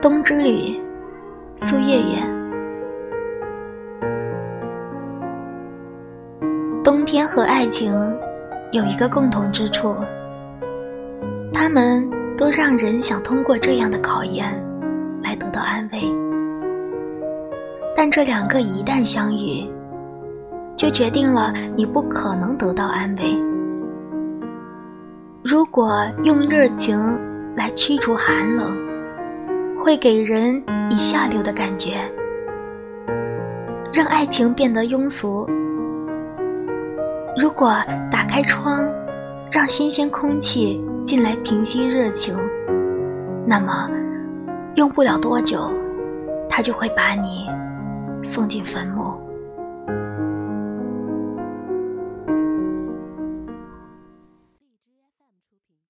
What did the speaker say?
冬之旅，苏月月。冬天和爱情有一个共同之处，他们都让人想通过这样的考验来得到安慰。但这两个一旦相遇，就决定了你不可能得到安慰。如果用热情来驱逐寒冷。会给人以下流的感觉，让爱情变得庸俗。如果打开窗，让新鲜空气进来平息热情，那么用不了多久，他就会把你送进坟墓。